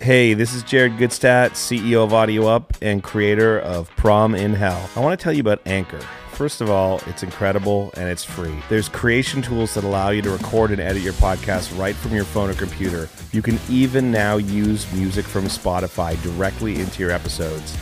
Hey, this is Jared Gutstadt, CEO of Audio Up and creator of Prom in Hell. I want to tell you about Anchor. First of all, it's incredible and it's free. There's creation tools that allow you to record and edit your podcast right from your phone or computer. You can even now use music from Spotify directly into your episodes.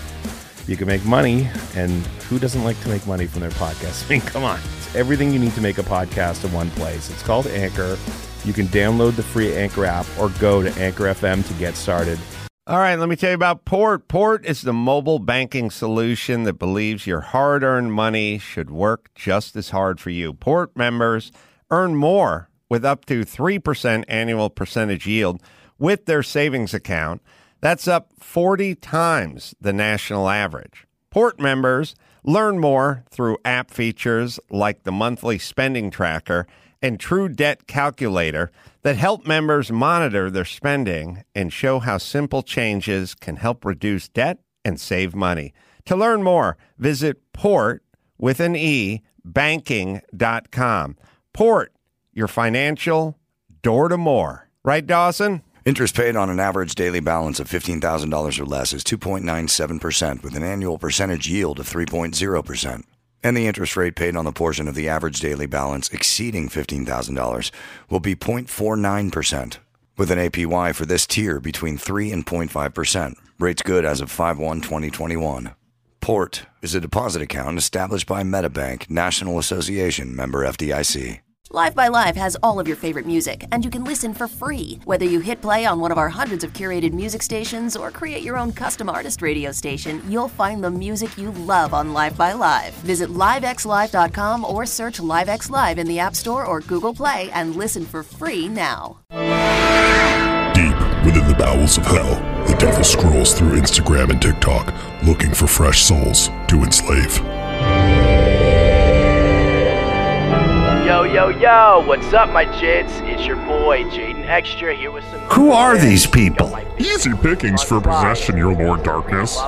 You can make money, and who doesn't like to make money from their podcast? I mean, come on. It's everything you need to make a podcast in one place. It's called Anchor. You can download the free Anchor app or go to Anchor FM to get started. All right, let me tell you about Porte. Porte is the mobile banking solution that believes your hard earned money should work just as hard for you. Porte members earn more with up to 3% annual percentage yield with their savings account. That's up 40 times the national average. Porte members learn more through app features like the monthly spending tracker and True Debt Calculator that help members monitor their spending and show how simple changes can help reduce debt and save money. To learn more, visit port with an E banking.com. Porte, your financial door to more. Right, Dawson? Interest paid on an average daily balance of $15,000 or less is 2.97% with an annual percentage yield of 3.0%. And the interest rate paid on the portion of the average daily balance exceeding $15,000 will be 0.49%, with an APY for this tier between 3 and 0.5%. Rates good as of 5 1 2021. Porte is a deposit account established by MetaBank, National Association, member FDIC. LiveXLive has all of your favorite music, and you can listen for free. Whether you hit play on one of our hundreds of curated music stations or create your own custom artist radio station, you'll find the music you love on LiveXLive. Visit livexlive.com or search LiveX Live in the App Store or Google Play and listen for free now. Deep within the bowels of hell, the devil scrolls through Instagram and TikTok looking for fresh souls to enslave. Yo, yo, yo, what's up, my jits? It's your boy, Jaden Extra, here with some. Who are these people? Easy pickings for possession, your Lord Darkness.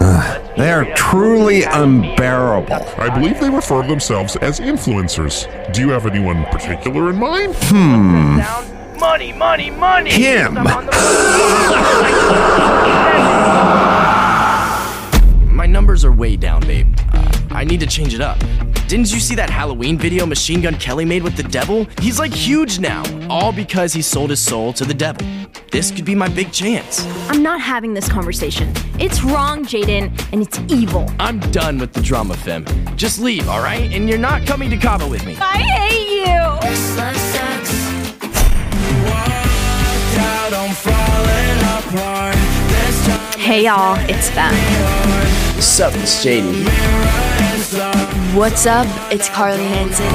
They are truly unbearable. I believe they refer to themselves as influencers. Do you have anyone particular in mind? Hmm. Money, money, money! Him. I'm on the- My numbers are way down, babe. Uh, I need to change it up. Didn't you see that Halloween video Machine Gun Kelly made with the devil? He's like huge now, all because he sold his soul to the devil. This could be my big chance. I'm not having this conversation. It's wrong, Jaden, and it's evil. I'm done with the drama, Fem. Just leave, all right? And you're not coming to Cabo with me. I hate you. Hey y'all, it's Fem. What's up, it's JD. What's up? It's Carly Hansen.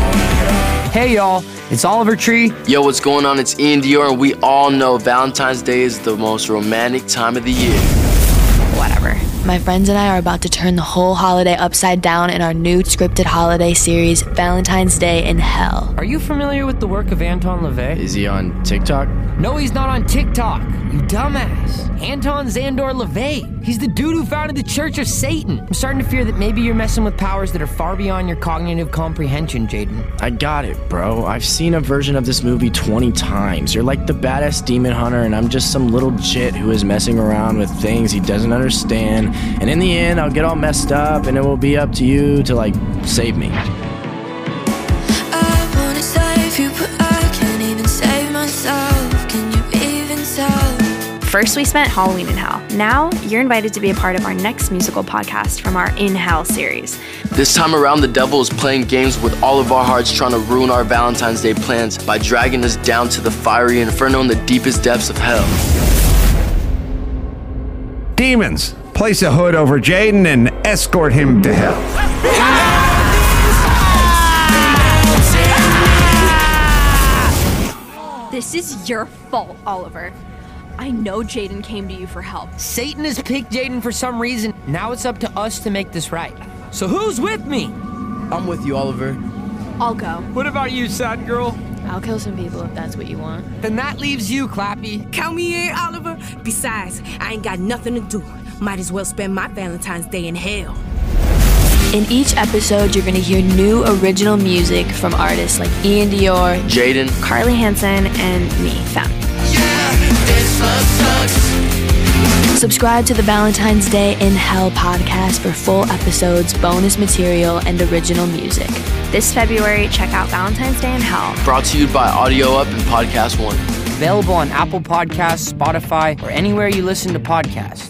Hey y'all, it's Oliver Tree. Yo, what's going on? It's Ian Dior, and we all know Valentine's Day is the most romantic time of the year. Whatever. My friends and I are about to turn the whole holiday upside down in our new scripted holiday series, Valentine's Day in Hell. Are you familiar with the work of Anton LaVey? Is he on TikTok? No, he's not on TikTok. You dumbass. Anton Szandor LaVey. He's the dude who founded the Church of Satan. I'm starting to fear that maybe you're messing with powers that are far beyond your cognitive comprehension, Jaden. I got it, bro. I've seen a version of this movie 20 times. You're like the badass demon hunter, and I'm just some little jit who is messing around with things he doesn't understand. And in the end, I'll get all messed up, and it will be up to you to, like, save me. First, we spent Halloween in Hell. Now, you're invited to be a part of our next musical podcast from our In Hell series. This time around, the devil is playing games with all of our hearts, trying to ruin our Valentine's Day plans by dragging us down to the fiery inferno in the deepest depths of hell. Demons, place a hood over Jaden and escort him to hell. This is your fault, Oliver. I know Jaden came to you for help. Satan has picked Jaden for some reason. Now it's up to us to make this right. So who's with me? I'm with you, Oliver. I'll go. What about you, sad girl? I'll kill some people if that's what you want. Then that leaves you, Clappy. Count me in, Oliver. Besides, I ain't got nothing to do. Might as well spend my Valentine's Day in hell. In each episode, you're going to hear new original music from artists like Ian Dior, Jaden, Carly Hansen, and me, Fem. Subscribe to the Valentine's Day in Hell podcast for full episodes, bonus material, and original music. This February, check out Valentine's Day in Hell. brought to you by Audio Up and Podcast One. Available on Apple Podcasts, Spotify, or anywhere you listen to podcasts.